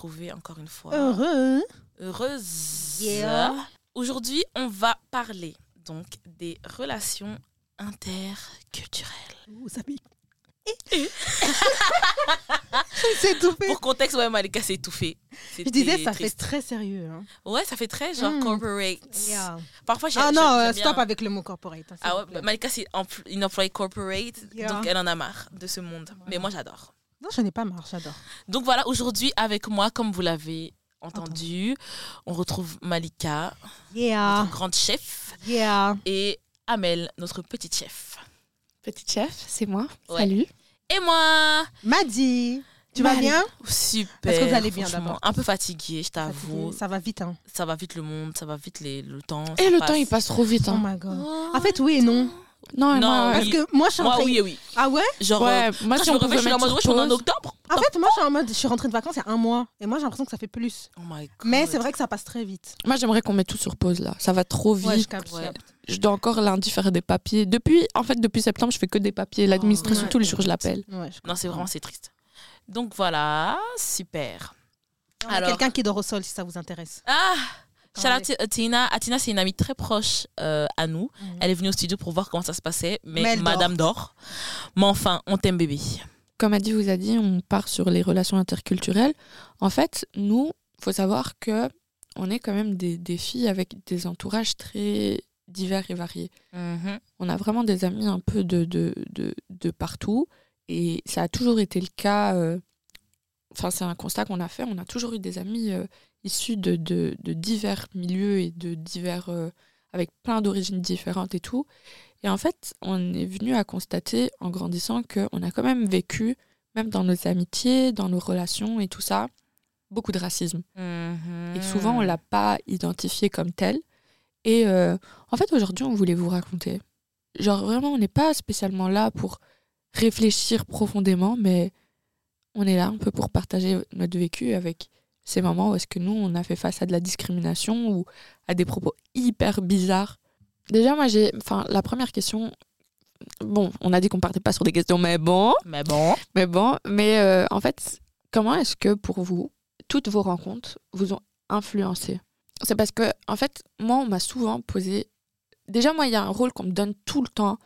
retrouver encore une fois. Heureux. Heureuse. Yeah. Aujourd'hui, on va parler donc des relations interculturelles. Ouh, ça pique. C'est fait. Pour contexte, ouais, Malika s'est étouffée. Je disais, ça fait très sérieux. Hein. Ouais, ça fait très genre Mm. corporate. Parfois, j'ai- Ah non, euh, bien- stop avec le mot corporate. hein, Ah ouais. Malika, c'est une employée corporate, Yeah. donc elle en a marre de ce monde. Mais moi, j'adore. Non, je n'ai pas marre, j'adore. Donc voilà, aujourd'hui, avec moi, comme vous l'avez entendu, on retrouve Malika, Yeah. notre grande chef, Yeah. et Amel, notre petite chef. Petite chef, c'est moi. Ouais. Salut. Et moi Maddy, tu vas bien? Super. Est-ce que vous allez bien d'abord? Un peu fatiguée, je t'avoue. Ça va vite, hein. Ça va vite le monde, ça va vite les, le temps. Et le temps, il passe trop vite. Oh Hein. my god. Oh. En fait, oui et non. Non, Non, moi, Parce oui. que moi, je suis Moi, rentrée. oui, oui. Ah ouais? Genre, ouais, euh, moi, quand si je me on pouvait réveille, je suis en mettre mode, ouais, je suis en pause- octobre. En fait, moi, je suis en mode, je suis rentrée de vacances il y a un mois. Et moi, j'ai l'impression que ça fait plus. Oh my god. Mais c'est vrai que ça passe très vite. Moi, j'aimerais qu'on mette tout sur pause là. Ça va trop vite. Ouais, je capte. je Ouais. capte. je dois encore lundi faire des papiers. Depuis, en fait, depuis septembre, je fais que des papiers. L'administration, ouais. tous les jours, je l'appelle. Ouais, je Non, c'est vraiment, c'est triste. Donc voilà, super. On a Alors- Quelqu'un qui dort au sol, si ça vous intéresse. Ah To Atina. Atina, c'est une amie très proche euh, à nous. Mhm. Elle est venue au studio pour voir comment ça se passait, mais, Madame dort. Mais enfin, on t'aime, bébé. Comme Adi vous a dit, on part sur les relations interculturelles. En fait, nous, faut savoir que on est quand même des, des filles avec des entourages très divers et variés. Mhm. On a vraiment des amis un peu de, de, de, de partout. Et ça a toujours été le cas. euh, Enfin, c'est un constat qu'on a fait. On a toujours eu des amis euh, issus de, de, de divers milieux et de divers. euh, avec plein d'origines différentes et tout. Et en fait, on est venu à constater en grandissant qu'on a quand même vécu, même dans nos amitiés, dans nos relations et tout ça, beaucoup de racisme. Mhm. Et souvent, on l'a pas identifié comme tel. Et euh, en fait, aujourd'hui, on voulait vous raconter. Genre, vraiment, on n'est pas spécialement là pour réfléchir profondément, mais on est là un peu pour partager notre vécu avec ces moments où est-ce que nous, on a fait face à de la discrimination ou à des propos hyper bizarres. Déjà, moi, j'ai... Enfin, la première question... Bon, on a dit qu'on partait pas sur des questions, mais bon... Mais bon. Mais bon, mais euh, en fait, comment est-ce que pour vous, toutes vos rencontres vous ont influencé? C'est parce que, en fait, moi, on m'a souvent posé. Déjà, moi, il y a un rôle qu'on me donne tout le temps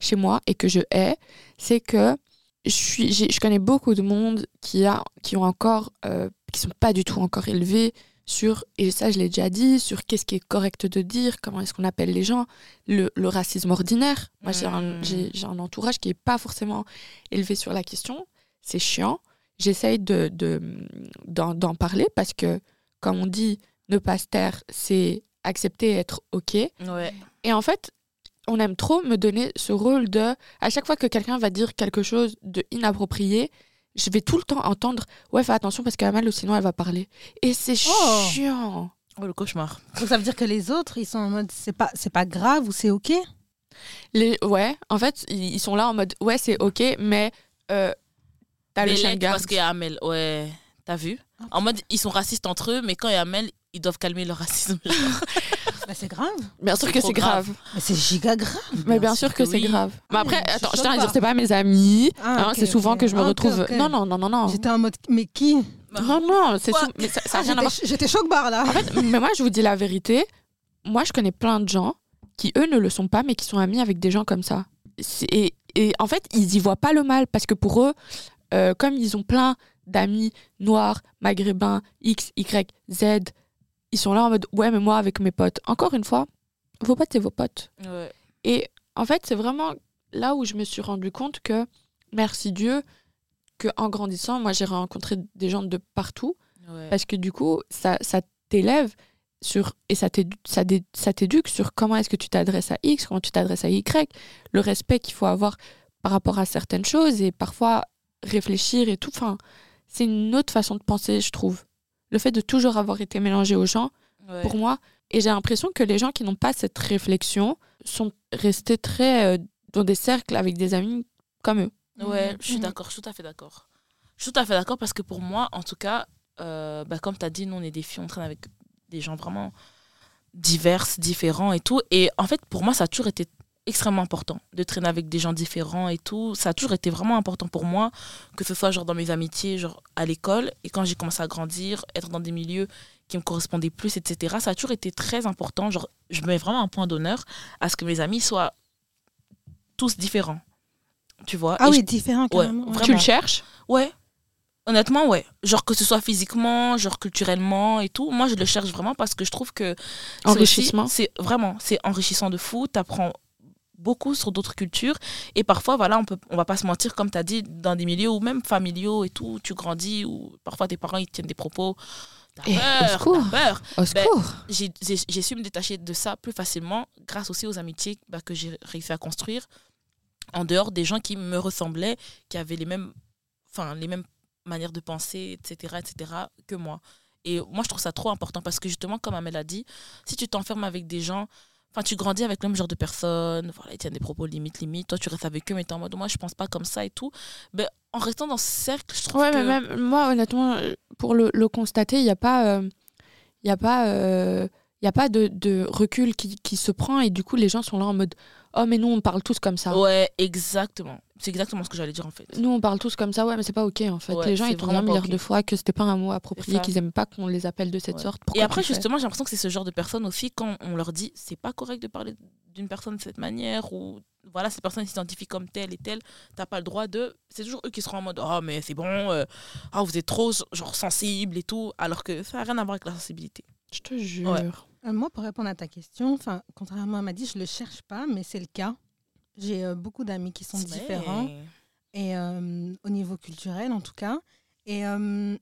chez moi et que je hais, c'est que je, suis, je connais beaucoup de monde qui, a, qui ont encore, euh, qui sont pas du tout encore élevés sur, et ça je l'ai déjà dit, sur qu'est-ce qui est correct de dire, comment est-ce qu'on appelle les gens, le, le racisme ordinaire. Moi, j'ai un, Mm. j'ai- j'ai un entourage qui est pas forcément élevé sur la question. C'est chiant. J'essaye de, de- d'en, d'en parler parce que, comme on dit, ne pas se taire, c'est accepter être OK. Ouais. Et en fait, on aime trop me donner ce rôle de, à chaque fois que quelqu'un va dire quelque chose de inapproprié, je vais tout le temps entendre, ouais, fais attention parce qu'elle a mal ou sinon elle va parler. Et c'est Oh. chiant. Oh, le cauchemar. Donc ça veut dire que les autres, ils sont en mode, c'est pas, c'est pas grave ou c'est ok? Les, ouais, en fait, ils sont là en mode, ouais, c'est OK, mais euh, t'as le chien parce qu'il y a Amel, ouais. T'as vu? En mode, ils sont racistes entre eux, mais quand il y a Amel, ils doivent calmer leur racisme. Bah, c'est grave. Bien sûr que c'est grave. Mais c'est giga grave. Mais bien sûr que c'est oui. grave. Mais après, mais attends, je tiens à dire, c'est pas mes amis. Ah, hein, c'est souvent que je me Ah, retrouve. Non, non, non, non, non. J'étais en mode, mais qui? Non, non, c'est sou- mais ça, ça a Ah, rien à voir. J'étais j'étais choc bar là. En fait, mais moi, je vous dis la vérité. Moi, je connais plein de gens qui, eux, ne le sont pas, mais qui sont amis avec des gens comme ça. Et, et en fait, ils y voient pas le mal parce que pour eux, euh, comme ils ont plein d'amis noirs, maghrébins, X, Y, Z, ils sont là en mode ouais, mais moi, avec mes potes. Encore une fois, vos potes, c'est vos potes. Ouais. Et en fait, c'est vraiment là où je me suis rendu compte que, merci Dieu, que en grandissant, moi, j'ai rencontré des gens de partout Ouais. parce que du coup, ça, ça t'élève sur et ça t'éduque sur comment est-ce que tu t'adresses à X, comment tu t'adresses à Y, le respect qu'il faut avoir par rapport à certaines choses et parfois réfléchir et tout. Enfin, c'est une autre façon de penser, je trouve. Le fait de toujours avoir été mélangé aux gens, Ouais. pour moi, et j'ai l'impression que les gens qui n'ont pas cette réflexion sont restés très euh, dans des cercles avec des amis comme eux. Ouais, je suis Mhm. d'accord, je suis tout à fait d'accord. Je suis tout à fait d'accord parce que pour moi, en tout cas, euh, bah, comme tu as dit, nous, on est des filles, on traîne avec des gens vraiment diverses, différents et tout. Et en fait, pour moi, ça a toujours été extrêmement important de traîner avec des gens différents et tout. Ça a toujours été vraiment important pour moi, que ce soit genre dans mes amitiés, genre à l'école, et quand j'ai commencé à grandir, être dans des milieux qui me correspondaient plus, etc. Ça a toujours été très important. Genre, je mets vraiment un point d'honneur à ce que mes amis soient tous différents. Tu vois? Ah Et oui, je- différent Ouais, carrément. ouais. vraiment. Tu le cherches? Ouais. Honnêtement, ouais. Genre que ce soit physiquement, genre culturellement et tout. Moi, je le cherche vraiment parce que je trouve que c'est Enrichissement. C'est vraiment, c'est enrichissant de fou. T'apprends beaucoup sur d'autres cultures et parfois, voilà, on peut, on va pas se mentir, comme tu as dit, dans des milieux ou même familiaux et tout, tu grandis ou parfois tes parents ils tiennent des propos. T'as Eh, peur, t'as peur. Au Ben, secours. J'ai j'ai- j'ai su me détacher de ça plus facilement grâce aussi aux amitiés bah, que j'ai réussi à construire en dehors des gens qui me ressemblaient, qui avaient les mêmes, enfin, les mêmes manières de penser, etc., etc., que moi. Et moi, je trouve ça trop important parce que justement, comme Amel a dit, si tu t'enfermes avec des gens, enfin, tu grandis avec le même genre de personnes, voilà, ils tiennent des propos limite, limite, toi, tu restes avec eux, mais t'es en mode, moi, je pense pas comme ça et tout. Ben, en restant dans ce cercle, je trouve Ouais, que... mais même moi, honnêtement, euh, pour le, le constater, il n'y a pas, euh, il y a pas, euh, il y a pas de, de recul qui, qui se prend et du coup, les gens sont là en mode Oh, mais nous, on parle tous comme ça. Ouais, exactement. C'est exactement ce que j'allais dire, en fait. Nous, on parle tous comme ça, ouais, mais c'est pas ok en fait. Ouais, les gens, ils trouvent un milliard ok. de fois que c'était pas un mot approprié, qu'ils aiment pas qu'on les appelle de cette Ouais. sorte. Et après, justement, j'ai l'impression que c'est ce genre de personnes aussi, quand on leur dit c'est pas correct de parler d'une personne de cette manière, ou voilà, cette personne s'identifie comme telle et telle, t'as pas le droit de. C'est toujours eux qui seront en mode oh, mais c'est bon, euh, ah, vous êtes trop genre sensible et tout, alors que ça n'a rien à voir avec la sensibilité. Je te jure. Ouais. Euh, moi, pour répondre à ta question, contrairement à Madi, je le cherche pas, mais c'est le cas. J'ai euh, beaucoup d'amis qui sont différents. et euh, au niveau culturel en tout cas. Et euh,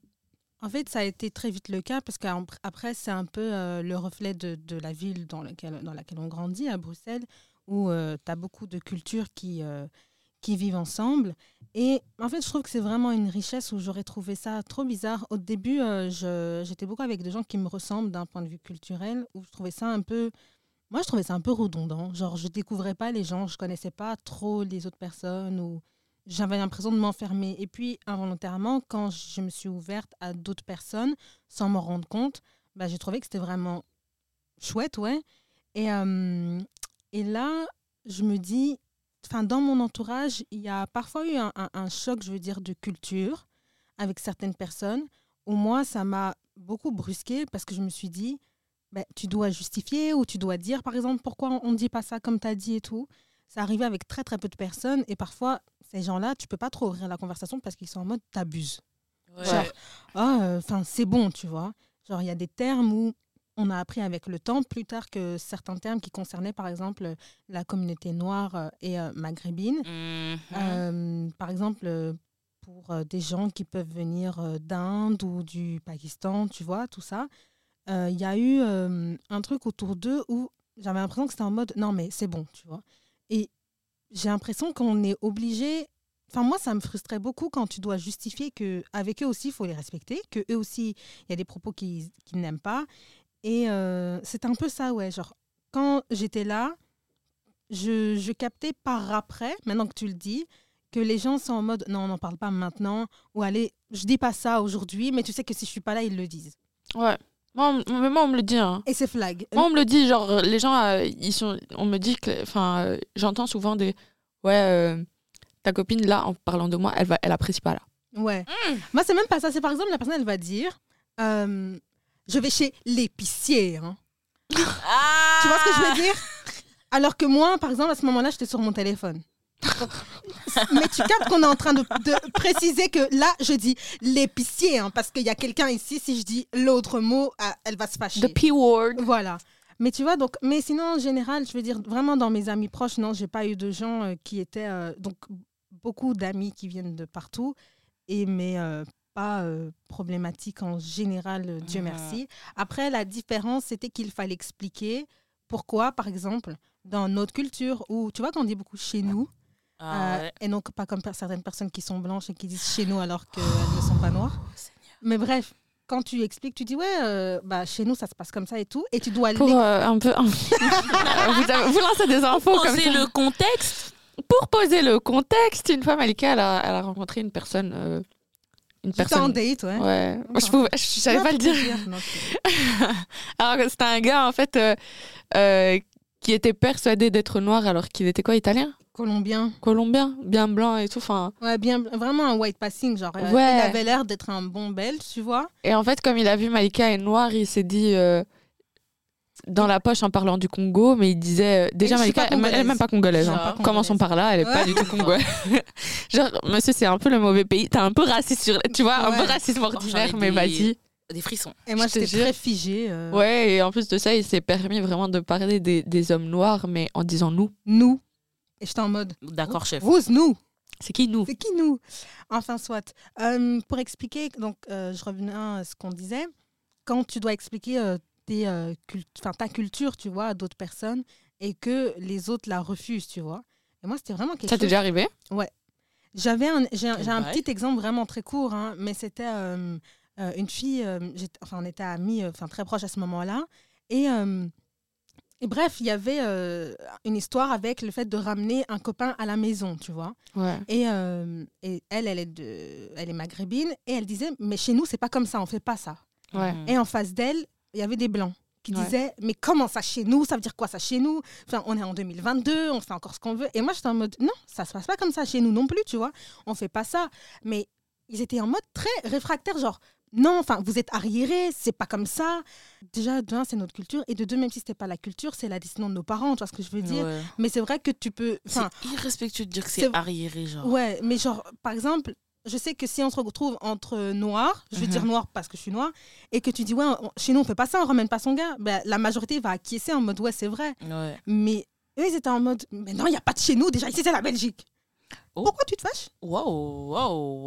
en fait, ça a été très vite le cas parce qu'après, c'est un peu le reflet de, de la ville dans laquelle, dans laquelle on grandit, à Bruxelles, où tu as beaucoup de cultures qui, qui vivent ensemble. Et en fait, je trouve que c'est vraiment une richesse où j'aurais trouvé ça trop bizarre. Au début, euh, j'étais beaucoup avec des gens qui me ressemblent d'un point de vue culturel, où je trouvais ça un peu... Moi, je trouvais ça un peu redondant. Genre, je découvrais pas les gens, je connaissais pas trop les autres personnes ou j'avais l'impression de m'enfermer. Et puis, involontairement, quand je me suis ouverte à d'autres personnes, sans m'en rendre compte, bah, j'ai trouvé que c'était vraiment chouette, ouais. Et, euh, et là, je me dis, enfin, dans mon entourage, il y a parfois eu un, un- un choc, je veux dire, de culture avec certaines personnes, où moi, ça m'a beaucoup brusqué parce que je me suis dit, ben, tu dois justifier ou tu dois dire, par exemple, pourquoi on ne dit pas ça comme tu as dit et tout. Ça arrivait avec très, très peu de personnes. Et parfois, ces gens-là, tu peux pas trop ouvrir la conversation parce qu'ils sont en mode t'abuses. Ouais. Genre, enfin, c'est bon, tu vois. Genre, il y a des termes où on a appris avec le temps, plus tard que certains termes qui concernaient, par exemple, la communauté noire euh, et euh, maghrébine. Mhm. Euh, par exemple, pour des gens qui peuvent venir d'Inde ou du Pakistan, tu vois, tout ça. Il y a eu un truc autour d'eux où j'avais l'impression que c'était en mode non, mais c'est bon, tu vois. Et j'ai l'impression qu'on est obligé. Enfin, moi, ça me frustrait beaucoup quand tu dois justifier que avec eux aussi, il faut les respecter, que eux aussi, il y a des propos qu'ils qu'ils n'aiment pas. Et euh, c'est un peu ça, ouais. Genre, quand j'étais là, je, je captais par après, maintenant que tu le dis, que les gens sont en mode non, on n'en parle pas maintenant, ou allez, je dis pas ça aujourd'hui, mais tu sais que si je suis pas là, ils le disent. Ouais. Moi, on, mais moi, on me le dit. Hein. Et c'est flag. Moi, on me le dit, genre, euh, les gens, euh, ils sont, on me dit que, enfin, euh, j'entends souvent des, ouais, euh, ta copine, là, en parlant de moi, elle, va, elle apprécie pas, là. Ouais. Moi, c'est même pas ça. C'est par exemple, la personne, elle va dire Je vais chez l'épicier. hein. Ah Tu vois ce que je veux dire? Alors que moi, par exemple, à ce moment-là, j'étais sur mon téléphone. Mais tu captes qu'on est en train de, de préciser que là, je dis l'épicier, hein, parce qu'il y a quelqu'un ici, si je dis l'autre mot, ah, elle va se fâcher. The P-word. Voilà. Mais tu vois, donc, mais sinon, en général, je veux dire, vraiment dans mes amis proches, non, j'ai pas eu de gens euh, qui étaient. euh, donc, beaucoup d'amis qui viennent de partout, et mais euh, pas euh, problématiques en général, euh, Dieu Mhm. merci. Après, la différence, c'était qu'il fallait expliquer pourquoi, par exemple, dans notre culture, où tu vois qu'on dit beaucoup chez nous, Ah euh, ouais. et non pas comme certaines personnes qui sont blanches et qui disent chez nous alors qu'elles ne sont pas noires. Oh, Seigneur. Mais bref, quand tu expliques, tu dis ouais, euh, bah, chez nous ça se passe comme ça et tout, et tu dois Pour euh, un peu. vous, avez- vous lancez des infos comme Poser ça. le contexte. Pour poser le contexte, une fois, Malika, elle a, elle a rencontré une personne. Une J'étais en personne. date, ouais. Ouais. Moi, je pouvais, je savais Non, pas le peux dire. Non, Alors que c'était un gars, en fait, euh, euh, qui était persuadé d'être noir alors qu'il était quoi, italien? Colombien. Colombien, bien blanc et tout. Enfin, Ouais, bien, vraiment un white passing, genre. euh, Ouais. Il avait l'air d'être un bon belge, tu vois. Et en fait, comme il a vu Malika est noire, il s'est dit euh, dans la poche en parlant du Congo, mais il disait euh, déjà Malika, elle elle est même congolaise. pas congolaise. Hein. pas Commençons par là, elle est pas du tout congolaise. Genre, monsieur, c'est un peu le mauvais pays. T'es un peu raciste sur, tu vois, un peu racisme ordinaire, mais des- vas-y. Des frissons. Et moi, j'étais très figée. euh, Ouais, et en plus de ça, il s'est permis vraiment de parler des, des hommes noirs, mais en disant nous. Nous. Et j'étais en mode. D'accord, chef. Who's nous C'est qui nous? C'est qui nous? Enfin, soit. Euh, pour expliquer, donc, euh, je revenais à ce qu'on disait. Quand tu dois expliquer euh, tes, euh, cult- ta culture, tu vois, à d'autres personnes et que les autres la refusent, tu vois. Et moi, c'était vraiment quelque Ça t'est chose. déjà arrivé J'avais un, j'ai un, petit exemple vraiment très court, hein, mais c'était euh, euh, une fille, enfin on était amis, enfin très proches à ce moment-là, et, et bref, il y avait une histoire avec le fait de ramener un copain à la maison, tu vois. Ouais. Et, et elle, elle est de, elle est maghrébine, et elle disait, mais chez nous c'est pas comme ça, on fait pas ça. Ouais. Et en face d'elle, il y avait des blancs qui Ouais. disaient mais comment ça chez nous? Ça veut dire quoi ça chez nous? Enfin, on est en 2022, on fait encore ce qu'on veut. Et moi, j'étais en mode non, ça se passe pas comme ça chez nous non plus, tu vois. On fait pas ça. Mais ils étaient en mode très réfractaire, genre non, enfin, vous êtes arriérés, c'est pas comme ça. Déjà, de un, c'est notre culture, et de deux, même si c'était pas la culture, c'est la décision de nos parents, tu vois ce que je veux dire. Ouais. Mais c'est vrai que tu peux. C'est irrespectueux de dire que c'est- arriéré, genre. Ouais, mais genre, par exemple, je sais que si on se retrouve entre noirs, je Mhm. dire noir parce que je suis noire, et que tu dis, ouais, on- chez nous, on fait pas ça, on ramène pas son gars, ben, la majorité va acquiescer en mode, ouais, c'est vrai. Ouais. Mais eux, ils étaient en mode, mais non, il n'y a pas de chez nous, déjà, ici, c'est la Belgique. Oh. Pourquoi tu te fâches? Wow, wow,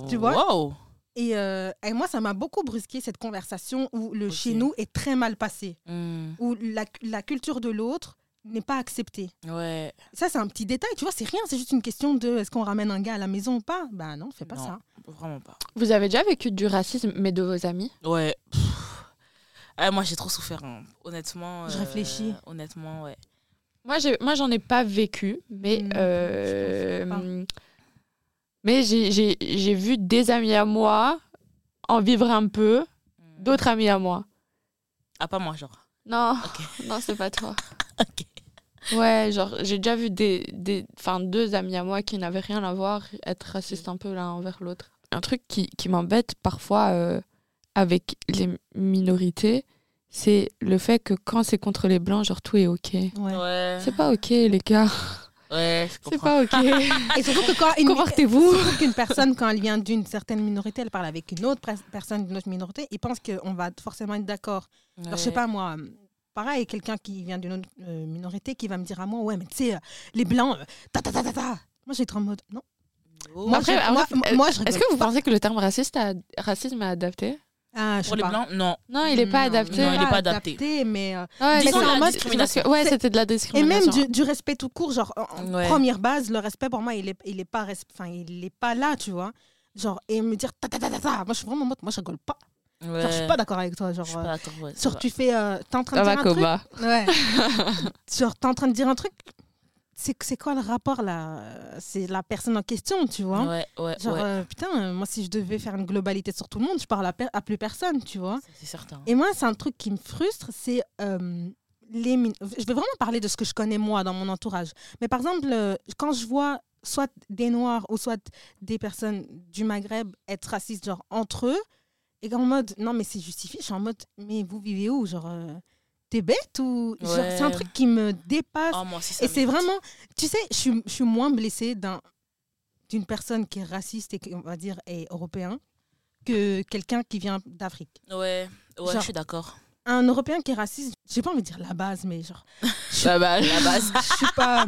wow. Tu vois? Wow. et, euh, et moi, ça m'a beaucoup brusqué cette conversation où le chez nous est très mal passé, Hmm. où la, la culture de l'autre n'est pas acceptée. Ouais. Ça, c'est un petit détail, tu vois, c'est rien, c'est juste une question de est-ce qu'on ramène un gars à la maison ou pas? Ben non, fais pas Non. ça. Vraiment pas. Vous avez déjà vécu du racisme, mais de vos amis? Ouais. Ah, moi, j'ai trop souffert. hein. Honnêtement. Je euh, réfléchis. Honnêtement, ouais. Moi, j'ai, moi, j'en ai pas vécu, mais Hmm, euh, mais j'ai, j'ai, j'ai vu des amis à moi en vivre un peu, Hmm. d'autres amis à moi. Ah, pas moi, genre. Non, Ok. non, c'est pas toi. Ok. Ouais, genre, j'ai déjà vu des, des, enfin, deux amis à moi qui n'avaient rien à voir être racistes un peu l'un envers l'autre. Un truc qui, qui m'embête parfois euh, avec les minorités, c'est le fait que quand c'est contre les blancs, genre tout est ok. Ouais. Ouais. C'est pas ok, les gars. Ouais, je C'est pas ok. Et surtout que quand une, Comportez-vous. surtout qu'une personne, quand elle vient d'une certaine minorité, elle parle avec une autre pres- personne d'une autre minorité, ils pensent qu'on va forcément être d'accord. Alors, je sais Ouais. pas, moi, pareil, quelqu'un qui vient d'une autre euh, minorité qui va me dire à moi, ouais, mais tu sais, euh, les blancs, euh, ta ta ta ta ta. Moi, j'ai trop en mode, non. Oh. Moi, Après, je- après, moi- euh, moi, je Est-ce que vous pas. pensez que le terme raciste a- racisme est adapté? Ah, je Pour les pas. blancs, non. Non, il est pas adapté. Non, il est pas adapté. mais euh, Ouais, Mais disons c'est la en mode- discrimination. Ouais, c'était de la et discrimination. même du, du respect tout court, genre en, en Ouais. première base, le respect pour moi, il est, il est pas, res- enfin, il est pas là, tu vois. Genre et me dire ta ta ta ta ta. Moi, je suis vraiment en mode, moi, je rigole pas. Ouais. Genre, je suis pas d'accord avec toi, genre. Je suis euh, pas d'accord. Ouais, Genre, tu fais. euh, T'es en train de dire un truc. Ouais. Genre, t'es en train de dire un truc. C'est c'est quoi le rapport là C'est la personne en question, tu vois. Ouais, ouais, Genre, ouais. euh, putain, euh, moi, si je devais faire une globalité sur tout le monde, je parle à, per- à plus personne, tu vois. C'est certain. Et moi, c'est un truc qui me frustre, c'est euh, les. min- Je vais vraiment parler de ce que je connais moi dans mon entourage. Mais par exemple, euh, quand je vois soit des Noirs ou soit des personnes du Maghreb être racistes, genre entre eux, et en mode, non, mais c'est justifié, je suis en mode, mais vous vivez où? Genre, euh, t'es bête ou. genre, Ouais. C'est un truc qui me dépasse. Oh, moi et c'est vraiment. Tu sais, je suis, je suis moins blessée d'un d'une personne qui est raciste et qui, on va dire, est européen que quelqu'un qui vient d'Afrique Ouais, ouais, Genre- je suis d'accord. un Européen qui est raciste, j'ai pas envie de dire la base, mais genre, La base, je suis pas,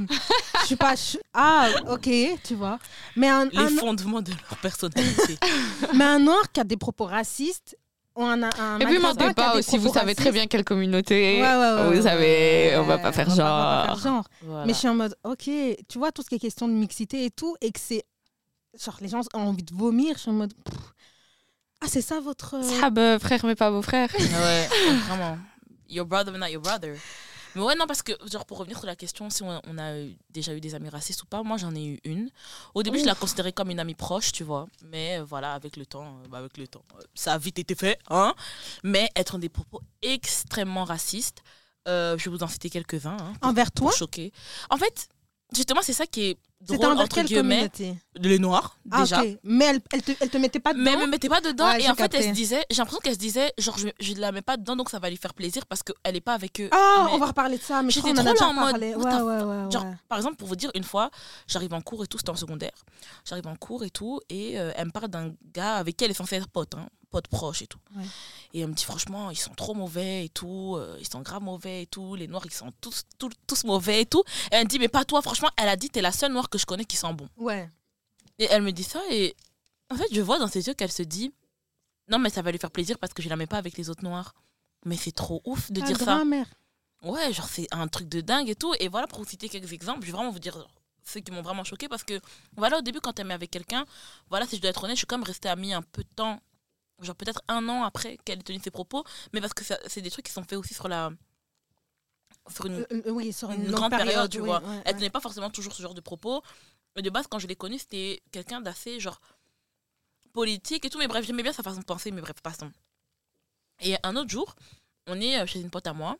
je suis pas, ah, ok, tu vois. Mais un, les un- fondements de leur personnalité. mais un noir qui a des propos racistes, ou un, un Et puis mentez a pas aussi, vous propos savez très bien quelle communauté. Ouais, ouais, ouais, vous ouais, savez, ouais, on va pas faire on va- on va pas genre. faire genre. Voilà. Mais je suis en mode, ok, tu vois, tout ce qui est question de mixité et tout, et que c'est, genre, les gens ont envie de vomir, je suis en mode, pff, ah, c'est ça votre. Sahab, frère, mais pas vos frères. Ouais, vraiment. Your brother, but not your brother. Mais ouais, non, parce que, genre, pour revenir sur la question, si on, on a eu- déjà eu des amis racistes ou pas, moi j'en ai eu une. Au début, je la considérais comme une amie proche, tu vois. Mais euh, voilà, avec le temps, euh, bah, avec le temps, euh, ça a vite été fait, hein. Mais être des propos extrêmement racistes, je vais vous en citer quelques-uns. hein, pour- Envers toi? choquer. En fait, justement, c'est ça qui est C'était envers quelle communauté Les noirs, Ah, déjà. Mais elle, elle, te, elle te mettait pas dedans Mais elle me mettait pas dedans. Ouais, et en fait, elle se disait, j'ai l'impression qu'elle se disait, genre, je, je la mets pas dedans, donc ça va lui faire plaisir parce qu'elle est pas avec eux. Ah, Mais- on va reparler de ça, mais J'étais trop là en mode, Ouais, ouais, Genre, par exemple, pour vous dire, une fois, j'arrive en cours et tout, c'était en secondaire. J'arrive en cours et tout, et euh, elle me parle d'un gars avec qui elle est censée être pote, hein, pote proche et tout. Ouais. Et elle me dit, franchement, ils sont trop mauvais et tout, euh, ils sont grave mauvais et tout, les noirs, ils sont tous, tous, tous mauvais et tout. Et elle me dit, mais pas toi, franchement, elle a dit, t'es la seule noire que je connais qui sent bon. Ouais. Et elle me dit ça, et en fait, je vois dans ses yeux qu'elle se dit, non, mais ça va lui faire plaisir parce que je la mets pas avec les autres noirs. Mais c'est trop ouf de dire ça. grand-mère. Ouais, genre c'est un truc de dingue et tout. Et voilà, pour vous citer quelques exemples, je vais vraiment vous dire ceux qui m'ont vraiment choqué parce que, voilà, au début, quand elle met avec quelqu'un, voilà, si je dois être honnête, je suis quand même restée amie un peu de temps, genre peut-être un an après qu'elle ait tenu ses propos, mais parce que c'est des trucs qui sont faits aussi sur la. sur une, Euh, euh, oui, sur une, une grande période, tu oui, vois. ouais, Elle ouais. tenait pas forcément toujours ce genre de propos. Et de base, quand je l'ai connue, c'était quelqu'un d'assez, genre, politique et tout. Mais bref, j'aimais bien sa façon de penser, mais bref, passons. Et un autre jour, on est euh, chez une pote à moi.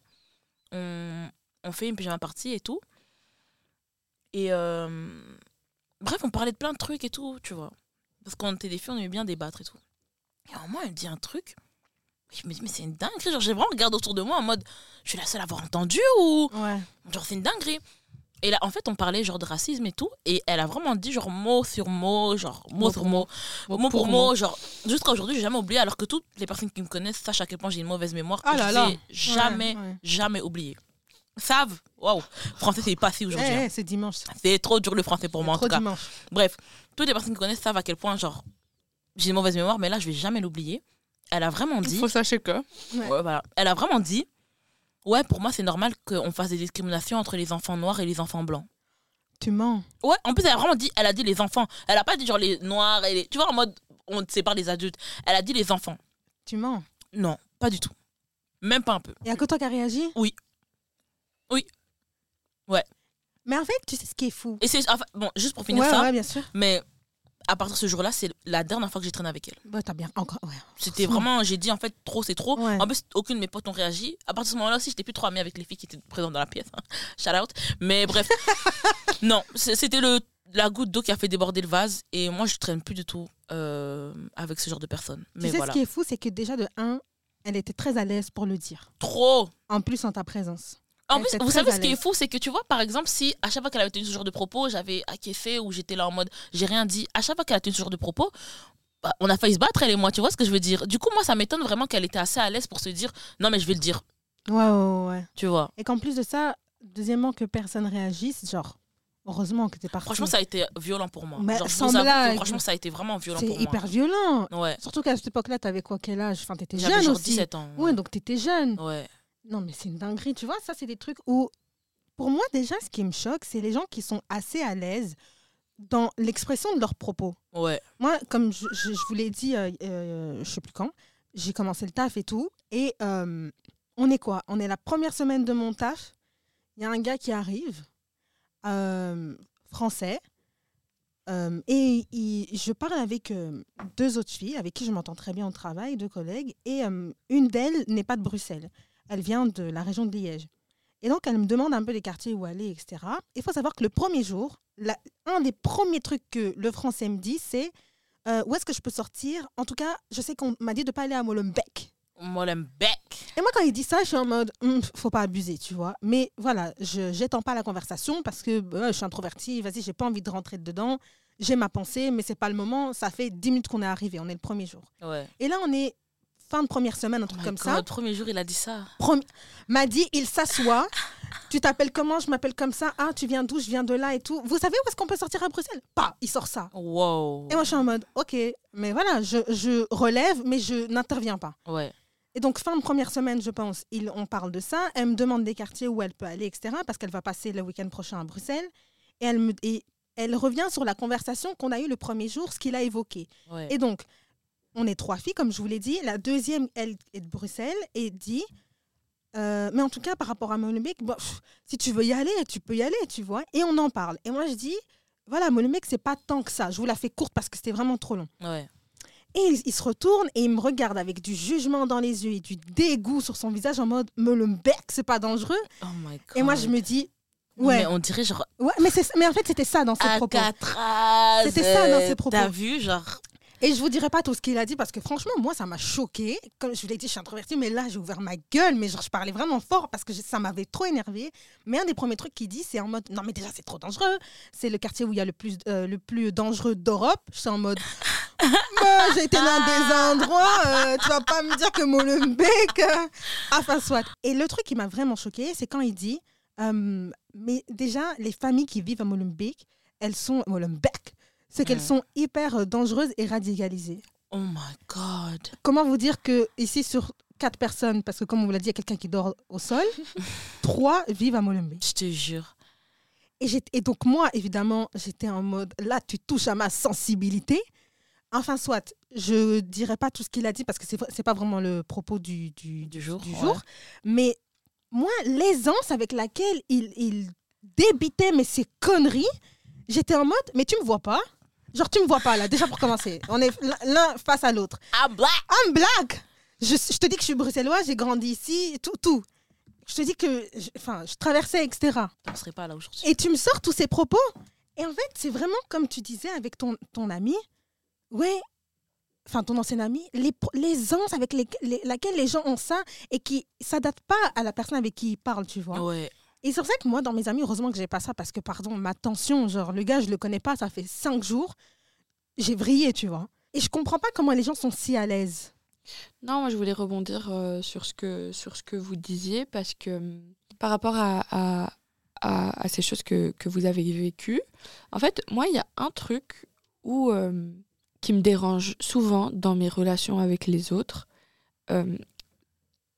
On, on fait une pyjama party et tout. Et euh, bref, on parlait de plein de trucs et tout, tu vois. Parce qu'on était des filles, on aimait bien débattre et tout. Et un moment, elle me dit un truc. Je me dis, mais c'est une dinguerie. Genre, j'ai vraiment regardé autour de moi en mode, je suis la seule à avoir entendu ou. Ouais. Genre, c'est une dinguerie. Et là, en fait, on parlait genre de racisme et tout. Et elle a vraiment dit, genre, mot sur mot, genre, mot, Mot sur mot, Mot mot, pour mot, mot. genre, jusqu'à aujourd'hui, j'ai jamais oublié. Alors que toutes les personnes qui me connaissent sachent à quel point j'ai une mauvaise mémoire. Ah là je là. jamais, Ouais, ouais. jamais oublié. Savent, waouh, français, c'est pas si Eh, aujourd'hui. hein. eh, c'est dimanche. C'est trop dur le français pour moi, en Trop tout cas. dimanche. Bref, toutes les personnes qui me connaissent savent à quel point, genre, j'ai une mauvaise mémoire, mais là, je vais jamais l'oublier. Elle a vraiment dit. Il faut sachez que. Ouais. Ouais, voilà. Elle a vraiment dit Ouais, pour moi, c'est normal qu'on fasse des discriminations entre les enfants noirs et les enfants blancs. Tu mens. Ouais, en plus, elle a vraiment dit Elle a dit les enfants. Elle a pas dit genre les noirs et les. Tu vois, en mode on sépare les adultes. Elle a dit les enfants. Tu mens. Non, pas du tout. Même pas un peu. Il y a que toi qui as réagi? Oui. Oui. Ouais. Mais en fait, tu sais ce qui est fou? Et c'est. enfin, bon, juste pour finir ouais, ça, ouais, bien sûr. mais à partir de ce jour-là, c'est la dernière fois que j'ai traîné avec elle. Bah, t'as bien encore. Ouais. C'était vraiment, j'ai dit en fait, trop c'est trop. Ouais. En plus, aucune de mes potes ont réagi. À partir de ce moment-là aussi, j'étais plus trop amie avec les filles qui étaient présentes dans la pièce. hein. Shout out. Mais bref, non, c'était le la goutte d'eau qui a fait déborder le vase. Et moi, je traîne plus du tout euh, avec ce genre de personnes. Tu Mais sais voilà. ce qui est fou, c'est que déjà de 1, elle était très à l'aise pour le dire. Trop. En plus, en ta présence. En Elle plus, vous savez ce qui est fou, c'est que tu vois, par exemple, si à chaque fois qu'elle avait tenu ce genre de propos, j'avais acquiescé ou j'étais là en mode j'ai rien dit, à chaque fois qu'elle a tenu ce genre de propos, bah, on a failli se battre, elle et moi, tu vois ce que je veux dire? Du coup, moi, ça m'étonne vraiment qu'elle était assez à l'aise pour se dire non, mais je vais le dire, Ouais, ouais, ouais, ouais. tu vois. Et qu'en plus de ça, deuxièmement, que personne réagisse, genre, heureusement que t'es parti. Franchement, ça a été violent pour moi. Mais Genre, je sans vous avoue franchement, ça a été vraiment violent C'est pour hyper moi. violent. Ouais. Surtout qu'à cette époque-là, t'avais quoi? Quel âge? Enfin, t'étais jeune genre aussi. 17 ans. Ouais, donc t'étais jeune. Ouais. Non, mais c'est une dinguerie. Tu vois, ça, c'est des trucs où, pour moi, déjà, ce qui me choque, c'est les gens qui sont assez à l'aise dans l'expression de leurs propos. Ouais. Moi, comme je, je- je vous l'ai dit, euh, euh, je sais plus quand, j'ai commencé le taf et tout. Et euh, on est quoi? On est la première semaine de mon taf. Il y a un gars qui arrive, euh, français. euh, et il- je parle avec deux autres filles avec qui je m'entends très bien au travail, deux collègues. Et une d'elles n'est pas de Bruxelles. Elle vient de la région de Liège. Et donc, elle me demande un peu les quartiers où aller, etc. Il faut savoir que le premier jour, la- un des premiers trucs que le français me dit, c'est euh, où est-ce que je peux sortir? En tout cas, je sais qu'on m'a dit de ne pas aller à Molenbeek. Bec. Et moi, quand il dit ça, je suis en mode, Hum, faut pas abuser, tu vois. Mais voilà, je n'étends pas la conversation parce que bah, je suis introvertie, vas-y, j'ai pas envie de rentrer dedans. J'ai ma pensée, mais c'est pas le moment. Ça fait 10 minutes qu'on est arrivé, on est le premier jour. Ouais. Et là, on est fin de première semaine, un truc Oh comme God, ça. Le premier jour, il a dit ça. Premi- m'a dit, il s'assoit. tu t'appelles comment? Je m'appelle comme ça. Ah, tu viens d'où? Je viens de là et tout. Vous savez où est-ce qu'on peut sortir à Bruxelles? Pas, il sort ça. Wow. Et moi, je suis en mode, ok, mais voilà, je, je relève, mais je n'interviens pas. Ouais. Et donc, fin de première semaine, je pense, il, on parle de ça. Elle me demande des quartiers où elle peut aller, etc., parce qu'elle va passer le week-end prochain à Bruxelles. Et elle, me, et elle revient sur la conversation qu'on a eue le premier jour, ce qu'il a évoqué. Ouais. Et donc, on est trois filles, comme je vous l'ai dit. La deuxième, elle est de Bruxelles et dit euh, Mais en tout cas, par rapport à Molenbeek, bon, pff, si tu veux y aller, tu peux y aller, tu vois. Et on en parle. Et moi, je dis Voilà, Molenbeek, c'est pas tant que ça. Je vous la fais courte parce que c'était vraiment trop long. Ouais. Et il, il se retourne et il me regarde avec du jugement dans les yeux et du dégoût sur son visage en mode me le bec, c'est pas dangereux. Oh my god. Et moi, je me dis, Mais ouais, on dirait genre. ouais mais, mais en fait, c'était ça dans ses propos. C'était ça dans ses propos. T'as vu, genre. Et je vous dirai pas tout ce qu'il a dit parce que franchement, moi, ça m'a choqué. Comme je vous l'ai dit, je suis introvertie, mais là, j'ai ouvert ma gueule, mais genre, je parlais vraiment fort parce que je- ça m'avait trop énervé. Mais un des premiers trucs qu'il dit, c'est en mode non, mais déjà, c'est trop dangereux. C'est le quartier où il y a le plus, euh, le plus dangereux d'Europe. Je suis en mode Bah, j'ai été dans des endroits, euh, tu vas pas me dire que Molenbeek. euh, Enfin, soit. Et le truc qui m'a vraiment choqué, c'est quand il dit euh, mais déjà, les familles qui vivent à Molenbeek, elles sont. Molenbeek, c'est qu'elles Mm. sont hyper euh, dangereuses et radicalisées. Oh my god. Comment vous dire que ici, sur quatre personnes, parce que comme on vous l'a dit, il y a quelqu'un qui dort au sol, trois vivent à Molenbeek. Je te jure. Et, donc, moi, évidemment, j'étais en mode là, tu touches à ma sensibilité. Enfin, soit, je dirais pas tout ce qu'il a dit parce que c'est c'est pas vraiment le propos du, du, Du jour, du ouais. jour. Mais moi, l'aisance avec laquelle il, il débitait mais ces conneries, j'étais en mode mais tu me vois pas Genre, tu me vois pas là, déjà pour commencer. On est l'un face à l'autre. Ah, black. Un blague je, je te dis que je suis bruxelloise, j'ai grandi ici, tout, tout. Je te dis que je, enfin, je traversais, etc. On serait pas là aujourd'hui. Et tu me sors tous ces propos. Et en fait, c'est vraiment comme tu disais avec ton, ton ami. Ouais, enfin ton ancien ami, les l'aisance avec les, les- laquelle les gens ont ça et qui s'adaptent pas à la personne avec qui ils parlent, tu vois. Ouais. Et c'est pour ça que moi, dans mes amis, heureusement que j'ai pas ça parce que, pardon, ma tension, genre, le gars, je le connais pas, ça fait cinq jours, j'ai vrillé, tu vois. Et je comprends pas comment les gens sont si à l'aise. Non, moi je voulais rebondir euh, sur, ce que, sur ce que vous disiez parce que hum, par rapport à, à, ces choses que, que vous avez vécues, en fait, moi il y a un truc où, euh, qui me dérange souvent dans mes relations avec les autres. euh,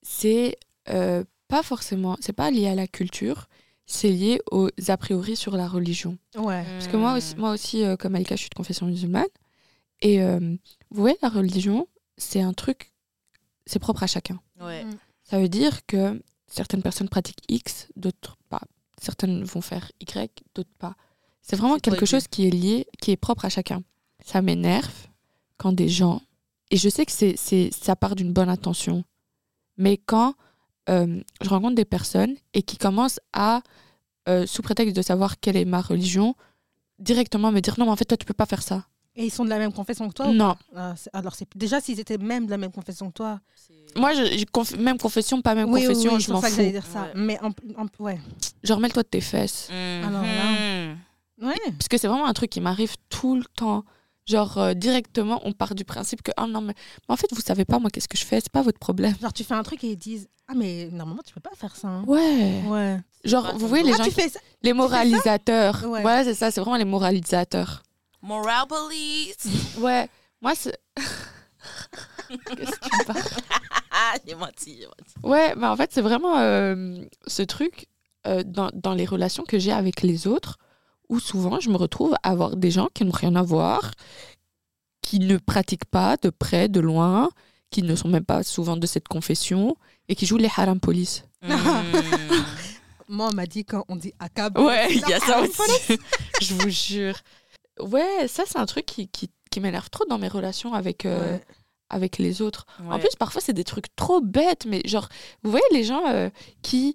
c'est euh, pas forcément, c'est pas lié à la culture, c'est lié aux a priori sur la religion. Ouais. Parce que moi aussi, moi aussi euh, comme Alika, je suis de confession musulmane. Et euh, vous voyez, la religion, c'est un truc, c'est propre à chacun. Ouais. Mm. Ça veut dire que certaines personnes pratiquent X, d'autres pas. Certaines vont faire Y, d'autres pas. C'est vraiment quelque chose qui est lié, qui est propre à chacun. Ça m'énerve quand des gens, et je sais que c'est, c'est, ça part d'une bonne intention, mais quand euh, je rencontre des personnes et qui commencent à, euh, sous prétexte de savoir quelle est ma religion, directement me dire non, mais en fait, toi, tu peux pas faire ça. Et ils sont de la même confession que toi Non. Ah, Alors, c'est déjà, s'ils étaient même de la même confession que toi. Moi, je, je conf- même confession, pas même oui, oui, confession, oui, je c'est m'en que fous. j'allais dire ça. Ouais. Mais en, en- ouais. Genre, mets-toi de tes fesses. Alors là- Mhm. Ouais. Parce que c'est vraiment un truc qui m'arrive tout le temps. Genre, euh, directement, on part du principe que, ah non, mais, mais en fait, vous savez pas, moi, qu'est-ce que je fais, c'est pas votre problème. Genre, tu fais un truc et ils disent Ah, mais normalement, tu peux pas faire ça. hein. Ouais. Ouais. Genre, vous voyez les ah, gens, tu qui- fais ça les moralisateurs. Ouais. Ouais, c'est ça, c'est vraiment les moralisateurs. Moral police. Ouais, moi, c'est. Qu'est-ce que tu me parles? Ah, j'ai menti, j'ai menti. Ouais, mais en fait, c'est vraiment euh, ce truc euh, dans, dans les relations que j'ai avec les autres, où souvent je me retrouve à avoir des gens qui n'ont rien à voir, qui ne pratiquent pas de près, de loin, qui ne sont même pas souvent de cette confession et qui jouent les haram police. Mhm. Moi, on m'a dit quand on dit akab. Ouais, il y a ça aussi. je vous jure. Ouais, ça, c'est un truc qui, qui, qui m'énerve trop dans mes relations avec, euh, Ouais. avec les autres. En plus, parfois, c'est des trucs trop bêtes, mais genre, vous voyez les gens euh, qui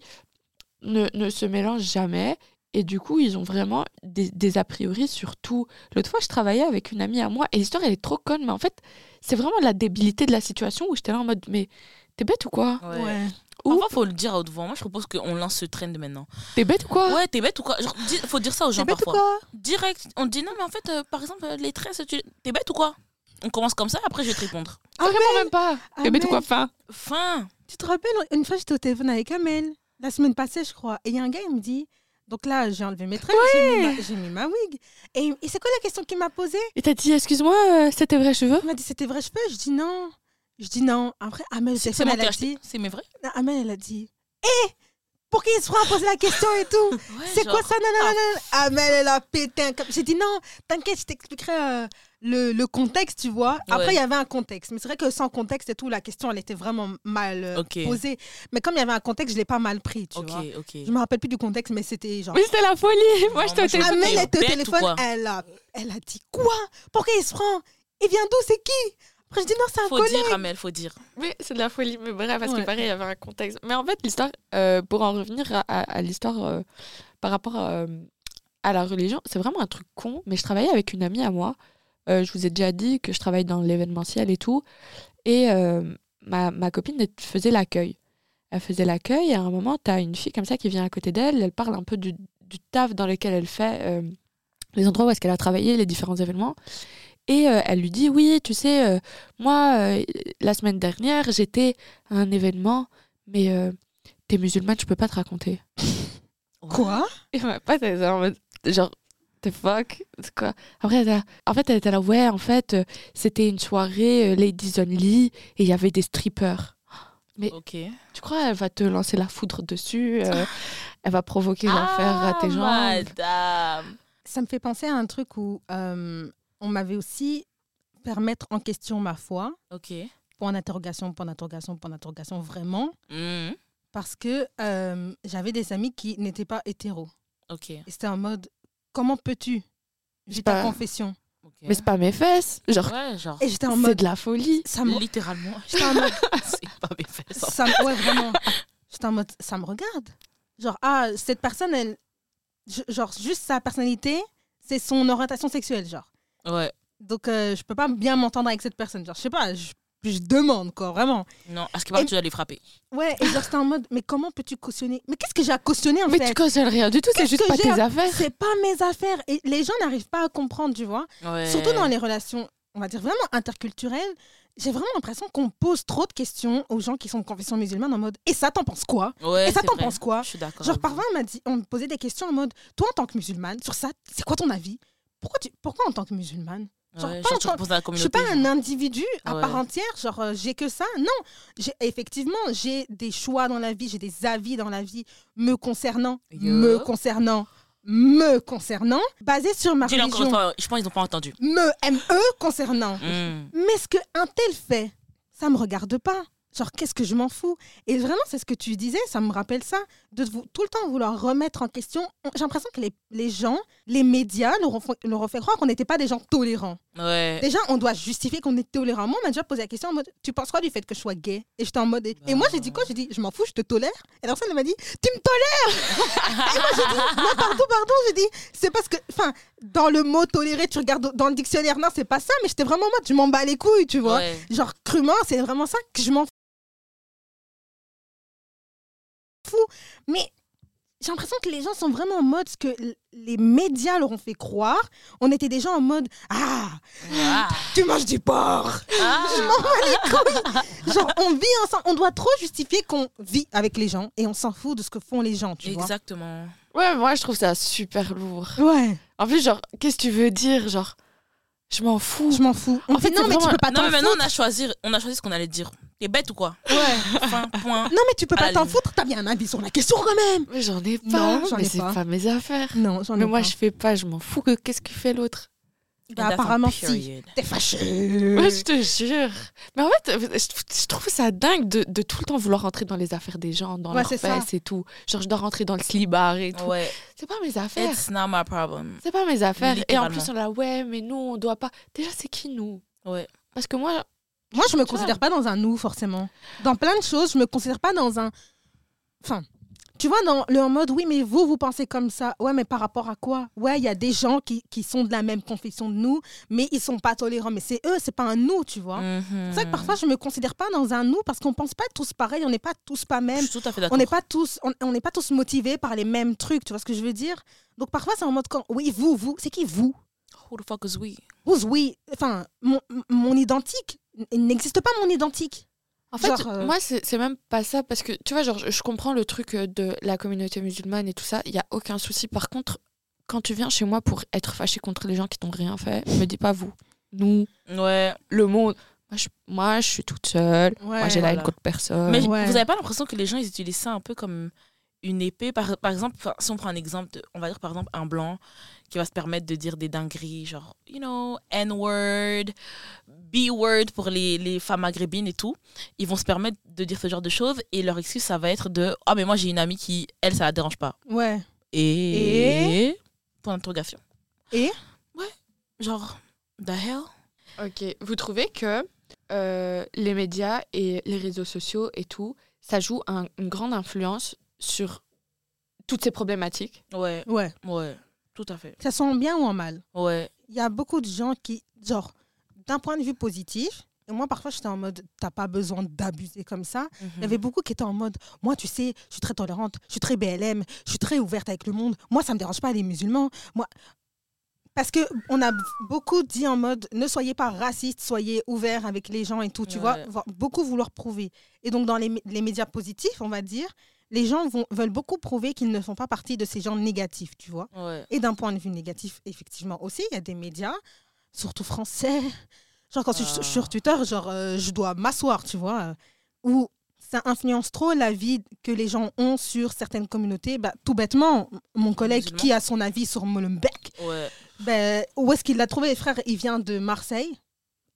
ne, ne se mélangent jamais et du coup, ils ont vraiment des, des a priori sur tout. L'autre fois, je travaillais avec une amie à moi et l'histoire, elle est trop conne, mais en fait, c'est vraiment la débilité de la situation où j'étais là en mode, mais t'es bête ou quoi? Ouais. Ouais. Ou Parfois, faut le dire à haute voix. Moi, je propose qu'on lance ce trend maintenant. t'es bête ou quoi? Ouais, t'es bête ou quoi? Genre, faut dire ça aux gens bête ou quoi? Direct, on dit non, mais en fait, euh, par exemple, euh, les tresses, tu... t'es bête ou quoi? On commence comme ça, après je vais te répondre. Vraiment même pas. Ah, T'es bête ou quoi? Fin. Fin Tu te rappelles, une fois, j'étais au téléphone avec Amel, la semaine passée, je crois. Et il y a un gars, il me dit Donc là, j'ai enlevé mes tresses, j'ai mis ma- j'ai mis, ma wig. Et, et c'est quoi la question qu'il m'a posée? Et t'as dit, excuse-moi, euh, c'est tes vrais cheveux? Il m'a dit C'était vrai cheveux? Je dis non. Je dis non. Après, Amel, C'est elle a dit C'est mes vrais? Non, Amel, elle a dit Hé Pour qui il se prend à poser la question et tout Ouais, C'est genre, quoi ça non, non, non, non. Amel, elle a pété un câble. J'ai dit non, t'inquiète, je t'expliquerai euh, le, le contexte, tu vois. Après, Ouais. il y avait un contexte. Mais c'est vrai que sans contexte et tout, la question, elle était vraiment mal euh, posée. Mais comme il y avait un contexte, je l'ai pas mal pris, tu Ok, vois. ok. Je me rappelle plus du contexte, mais c'était genre. Mais c'était la folie Moi, Non, j'étais au moi, je- téléphone. Amel t'es était au téléphone, elle a, elle a dit quoi? Pourquoi il se prend Il vient d'où? C'est qui? Après, je dis non, c'est un Faut collègue. dire, Amel, faut dire. Mais c'est de la folie, mais bref, parce Ouais. que pareil, il y avait un contexte. Mais en fait, l'histoire, euh, pour en revenir à, à- à l'histoire euh, par rapport euh, à la religion, c'est vraiment un truc con. Mais je travaillais avec une amie à moi. Euh, je vous ai déjà dit que je travaille dans l'événementiel et tout. Et ma, ma copine faisait l'accueil. Elle faisait l'accueil et à un moment, tu as une fille comme ça qui vient à côté d'elle. Elle parle un peu du, du taf dans lequel elle fait, les endroits où est-ce qu'elle a travaillé, les différents événements. Et euh, elle lui dit, oui, tu sais, euh, moi, euh, la semaine dernière, j'étais à un événement, mais euh, t'es musulmane, je peux pas te raconter. Quoi? Et ma pote, elle était en mode, genre, the fuck C'est quoi? Après, elle en fait, elle était là, ouais, en fait, euh, c'était une soirée euh, Ladies Only et il y avait des strippers. Mais Ok. tu crois, elle va te lancer la foudre dessus euh, Elle va provoquer l'enfer à tes jambes Ah, madame. Ça me fait penser à un truc où euh, on m'avait aussi permettre en question ma foi, Ok. point d'interrogation, point d'interrogation, point d'interrogation, vraiment, Mhm. parce que euh, j'avais des amis qui n'étaient pas hétéros. Ok. Et c'était en mode, comment peux-tu C'est J'ai ta pas- confession? Ok. Mais c'est pas mes fesses. Genre, Ouais, genre. Et j'étais en c'est mode, de la folie. ça me... Littéralement. J'étais en mode, c'est pas mes fesses. ça me- ouais, vraiment. J'étais en mode, ça me regarde. Genre, ah, cette personne, elle, genre, juste sa personnalité, c'est son orientation sexuelle, genre. Ouais. Donc, euh, je peux pas bien m'entendre avec cette personne. Genre, je sais pas, je, je demande, quoi, vraiment. Non, à ce qui paraît, tu dois les frapper. Ouais, et genre, c'était en mode, mais comment peux-tu cautionner? Mais qu'est-ce que j'ai à cautionner, en Mais fait? tu cautionnes rien du tout, c'est juste pas tes affaires. C'est pas mes affaires. Et les gens n'arrivent pas à comprendre, tu vois. Ouais. Surtout dans les relations, on va dire vraiment interculturelles. J'ai vraiment l'impression qu'on pose trop de questions aux gens qui sont de confession musulmane en mode, et ça, t'en penses quoi? Ouais, Et ça, t'en penses quoi? Je suis d'accord. Genre, parfois, on m'a dit, on me posait des questions en mode, toi, en tant que musulmane, sur ça, c'est quoi ton avis? Pourquoi, tu, pourquoi en tant que musulmane? Genre, Ouais, pas genre, Je suis pas un individu à Ouais. part entière, genre, euh, j'ai que ça. Non, effectivement, j'ai des choix dans la vie, j'ai des avis dans la vie me concernant, me concernant, me concernant, basés sur ma Dis-le encore une religion. fois, je pense qu'ils n'ont pas entendu. Me, M-E, concernant. Mm. Mais ce qu'un tel fait, ça me regarde pas. Genre, qu'est-ce que je m'en fous? Et vraiment, c'est ce que tu disais, ça me rappelle ça, de tout le temps vouloir remettre en question. J'ai l'impression que les, les gens, les médias, leur ont, fait- leur ont fait croire qu'on n'était pas des gens tolérants. Ouais. Déjà, on doit justifier qu'on est tolérant. Moi, on m'a déjà posé la question en mode Tu penses quoi du fait que je sois gay? Et j'étais en mode. Et moi, j'ai dit quoi? J'ai dit Je m'en fous, je te tolère. Et alors, ça, elle m'a dit Tu me tolères Et moi, j'ai dit Non, pardon, pardon. J'ai dit C'est parce que. Enfin, dans le mot tolérer, tu regardes dans le dictionnaire. Non, c'est pas ça, mais j'étais vraiment en mode Je m'en bats les couilles, tu vois. Ouais. Genre, crûment, c'est vraiment ça que je m'en fous. Mais j'ai l'impression que les gens sont vraiment en mode ce que les médias leur ont fait croire. On était gens en mode Ah, Ah. tu manges du porc Ah. Je m'en bats les couilles Genre, on vit ensemble. On doit trop justifier qu'on vit avec les gens et on s'en fout de ce que font les gens, tu Exactement. Ouais, moi je trouve ça super lourd. vois. Ouais, En plus, genre, qu'est-ce que tu veux dire Genre, je m'en fous. je m'en fous. En fait, non, mais tu peux pas Non, t'en mais maintenant, on foutre. a choisi, on a choisi ce qu'on allait dire. T'es bête ou quoi Ouais. Enfin, point. Non, mais tu peux pas t'en foutre. T'as bien un avis sur la question quand même. Mais j'en ai pas. Non, j'en mais ai c'est pas. pas. mes affaires. Non, j'en ai Mais moi, pas. je fais pas, je m'en fous que qu'est-ce que fait l'autre. Bah, apparemment, si. T'es fâché. Ouais, je te jure. Mais en fait, je, je trouve ça dingue de, de tout le temps vouloir rentrer dans les affaires des gens, dans Ouais, ça. fesses et tout. Genre, je dois rentrer dans le slibard et tout. Ouais. C'est pas mes affaires. It's not my problem. C'est pas mes affaires. Et en plus, on est là, ouais, mais nous, on doit pas. Déjà, c'est qui nous? Ouais. Parce que moi, Moi, je me vois. considère pas dans un nous, forcément. Dans plein de choses, je me considère pas dans un. Enfin, tu vois, dans le en mode, oui, mais vous, vous pensez comme ça. Ouais, mais par rapport à quoi? Ouais, il y a des gens qui, qui sont de la même confession de nous, mais ils sont pas tolérants. Mais c'est eux, c'est pas un nous, tu vois. C'est vrai que parfois, je me considère pas dans un nous parce qu'on pense pas tous pareil, on n'est pas tous pas Je même. suis tout à fait On n'est pas tous, on n'est pas tous motivés par les mêmes trucs, tu vois ce que je veux dire? Donc parfois, c'est en mode quand, oui, vous, vous, c'est qui vous? Who the fuck is we? Who's oui, enfin, mon, mon identique, il n'existe pas mon identique. En fait, Genre, euh, moi, c'est même pas ça, parce que, tu vois, genre, je, je comprends le truc euh, de la communauté musulmane et tout ça, il y a aucun souci. Par contre, quand tu viens chez moi pour être fâché contre les gens qui t'ont rien fait, me dis pas vous, nous, Ouais. le monde. Moi, je, moi, je suis toute seule. Ouais, moi, j'ai la haine contre personne. Mais Ouais. vous avez pas l'impression que les gens ils utilisent ça un peu comme une épée? Par, par exemple si on prend un exemple de- on va dire par exemple un blanc qui va se permettre de dire des dingueries genre you know n-word b-word pour les, les femmes maghrébines et tout ils vont se permettre de dire ce genre de choses et leur excuse ça va être de ah mais moi j'ai une amie qui elle ça la dérange pas Ouais. et, point d'interrogation Et ouais genre the hell? Ok, vous trouvez que euh, les médias et les réseaux sociaux et tout, ça joue un- une grande influence sur toutes ces problématiques? Ouais, Ouais. ouais, tout à fait. Ça en bien ou en mal? Ouais, Il y a beaucoup de gens qui, genre, d'un point de vue positif, et moi parfois j'étais en mode, t'as pas besoin d'abuser comme ça. Il y Mhm. avait beaucoup qui étaient en mode, moi tu sais, je suis très tolérante, je suis très BLM, je suis très ouverte avec le monde. Moi ça me dérange pas les musulmans. Moi, parce que on a beaucoup dit en mode, ne soyez pas raciste, soyez ouvert avec les gens et tout. Tu vois, Ouais. Beaucoup vouloir prouver. Et donc dans les, les médias positifs, on va dire, les gens vont, veulent beaucoup prouver qu'ils ne font pas partie de ces gens négatifs, tu vois. ouais. Et d'un point de vue négatif, effectivement aussi, il y a des médias, surtout français. Genre quand je suis Ah. sur Twitter, genre euh, je dois m'asseoir, tu vois, euh, où ça influence trop la vie que les gens ont sur certaines communautés. Bah, tout bêtement, mon collègue qui a son avis sur Molenbeek, Ouais. ben, où est-ce qu'il l'a trouvé, frère? Il vient de Marseille.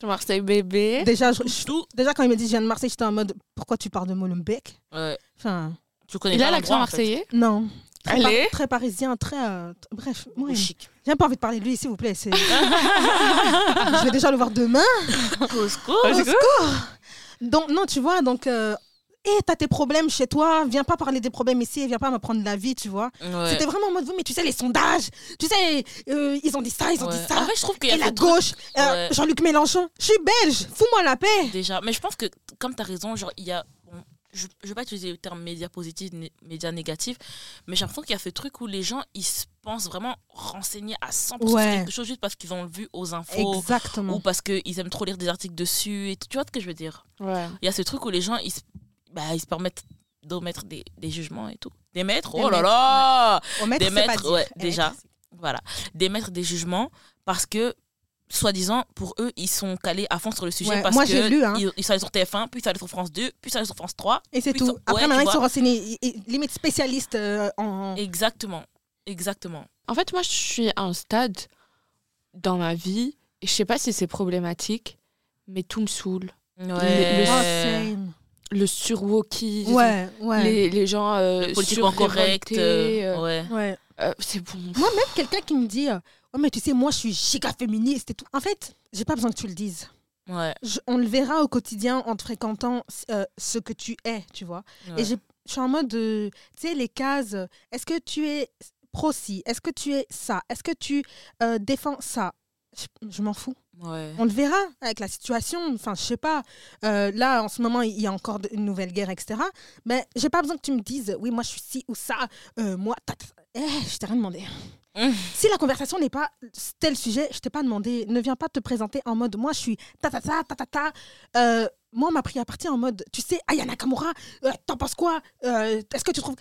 Marseille bébé. Déjà, je- je- Tout. déjà quand il me dit je viens de Marseille, j'étais en mode pourquoi tu parles de Molenbeek? Ouais. Enfin, Tu connais Il pas a l'accent l'endroit, en fait. marseillais? non. Très, par- très parisien, très. euh, bref, moi, Ou il- chic. j'ai pas envie de parler de lui, s'il vous plaît. c'est- je vais déjà le voir demain. Au secours. Au secours. Donc, non, tu vois, donc, euh, et t'as tes problèmes chez toi, viens pas parler des problèmes ici, viens pas me prendre la vie, tu vois. Ouais. C'était vraiment en mode, mais tu sais, les sondages, tu sais, euh, ils ont dit ça, ils ont Ouais. dit ça. En vrai, je trouve qu'il y et a la ce truc- gauche, euh, Ouais. Jean-Luc Mélenchon, je suis belge, fous-moi la paix. Déjà. Mais je pense que, comme tu as raison, genre, il y a. je ne vais pas utiliser le terme médias positifs, né- médias négatifs, mais j'ai l'impression qu'il y a ce truc où les gens, ils se pensent vraiment renseignés à 100% sur Ouais. quelque chose juste parce qu'ils ont vu aux infos Exactement. ou parce qu'ils aiment trop lire des articles dessus. Et. Tu vois ce que je veux dire? Ouais. Il y a ce truc où les gens, ils se, bah, ils se permettent d'émettre des, des jugements et tout. D'émettre Oh là D'émettre, là ouais, Eh, déjà. Voilà. D'émettre des jugements parce que soi-disant, pour eux, ils sont calés à fond sur le sujet Ouais, parce moi, que j'ai lu, hein. ils, ils sont allés sur TF1, puis ils sont allés sur France 2, puis ils sont allés sur France 3. Et c'est tout. Après, ouais, maintenant, ils sont renseignés, limite spécialistes euh, en. Exactement. Exactement. En fait, moi, je suis à un stade dans ma vie, et je sais pas si c'est problématique, mais tout me saoule. Ouais. le- Oh. Le Ouais, ouais. les, les gens euh, Le politiquement correct. surrévoltés, euh, euh, ouais. ouais. Euh, c'est bon. Moi-même, quelqu'un qui me dit euh, Oh, mais tu sais, moi, je suis giga féministe et tout. En fait, j'ai pas besoin que tu le dises. Ouais. Je- on le verra au quotidien en te fréquentant euh, ce que tu es, tu vois. ouais. Et je suis en mode, de, tu sais, les cases. Est-ce que tu es pro-ci Est-ce que tu es ça? Est-ce que tu euh, défends ça? Je, je m'en fous. Ouais. On le verra avec la situation. Enfin, je sais pas. Là, en ce moment, il y a encore une nouvelle guerre, etc. Mais j'ai pas besoin que tu me dises, oui, moi, je suis ci ou ça. Moi, ta, ta, ta. Eh, je t'ai rien demandé. Mmh. Si la conversation n'est pas tel sujet, je t'ai pas demandé. Ne viens pas te présenter en mode, moi, je suis ta ta ta ta ta ta. Euh, moi, on m'a pris à partir en mode, tu sais, Aya Nakamura, euh, t'en penses quoi Euh, Est-ce que tu trouves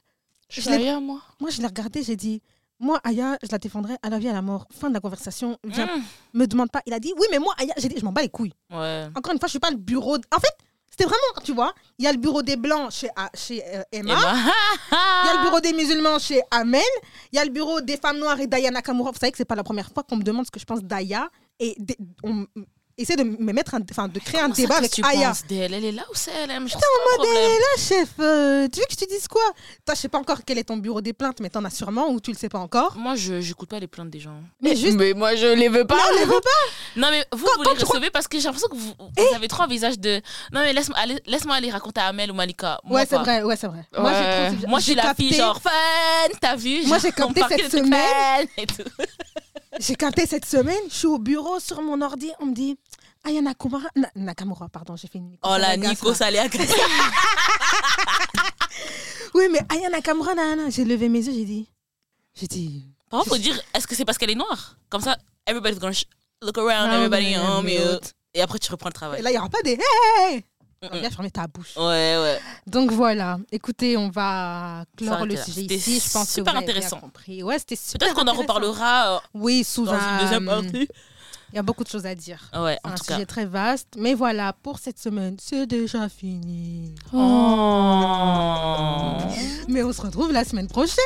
Je je ailleurs, moi. Moi, je l'ai regardé, j'ai dit, moi, Aya, je la défendrai à la vie et à la mort. Fin de la conversation. Viens, Mmh. me demande pas. Il a dit, oui, mais moi, Aya, j'ai dit, je m'en bats les couilles. Ouais. Encore une fois, je suis pas le bureau. d- En fait, c'était vraiment, tu vois, il y a le bureau des blancs chez, ah, chez euh, Emma. Il y a le bureau des musulmans chez Amel. Il y a le bureau des femmes noires et d'Aya Nakamura. Vous savez que c'est pas la première fois qu'on me demande ce que je pense d'Aya. Et des- on essaie de me mettre, un- enfin, de créer un débat avec tu Aya. Elle est là ou c'est elle Je en mode, elle est là, chef. euh, tu veux que je te dise quoi? Toi, je sais pas encore quel est ton bureau des plaintes, mais t'en as sûrement ou tu le sais pas encore. Moi, je j'écoute pas les plaintes des gens. Mais juste. Mais moi, je les veux pas. Non, on les veut pas. Non, mais vous, Quand- vous quand les crois- recevez parce que j'ai l'impression que vous, vous avez trop un visage de. Non, mais laisse-moi aller, laisse-moi aller raconter à Amel ou Malika. Moi, Ouais, c'est vrai, ouais, c'est vrai. Ouais. Moi, j'ai trop- Moi, je suis la fille genre fun, t'as vu? Moi, j'ai capté cette semaine. Et. J'ai capté cette semaine, je suis au bureau sur mon ordi, on me dit Aya Nakamura, Na- Nakamura, pardon, j'ai fait une Oh la Nico ça allait agresser. Oui, mais Aya Nakamura, nanana. j'ai levé mes yeux, j'ai dit. J'ai dit. Par contre, faut dire, est-ce que c'est parce qu'elle est noire? Comme ça, everybody's gonna sh- look around, Ah, everybody on mute. Et après, tu reprends le Et travail. là, il n'y aura pas des. Hey, hey Mm, On va mm. bien fermer ta bouche. Ouais, ouais. Donc voilà, écoutez, on va clore le sujet ici. Je pense que super vous avez bien intéressant. compris. Ouais, c'était super. Peut-être qu'on en reparlera euh, Oui, sous dans un. une deuxième partie. Il y a beaucoup de choses à dire. Ouais, en un tout cas. sujet très vaste. Mais voilà, pour cette semaine, c'est déjà fini. Oh. Mais on se retrouve la semaine prochaine.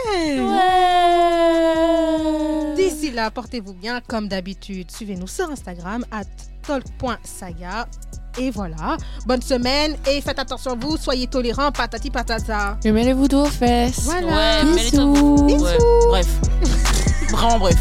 D'ici là, portez-vous bien comme d'habitude. Suivez-nous sur Instagram at talk.saga. Et voilà. Bonne semaine et faites attention à vous. Soyez tolérants, patati patata. Et mêlez-vous d'eau aux fesses. Voilà. Ouais, Bisous. Bisous. Ouais, bref. Vraiment bref.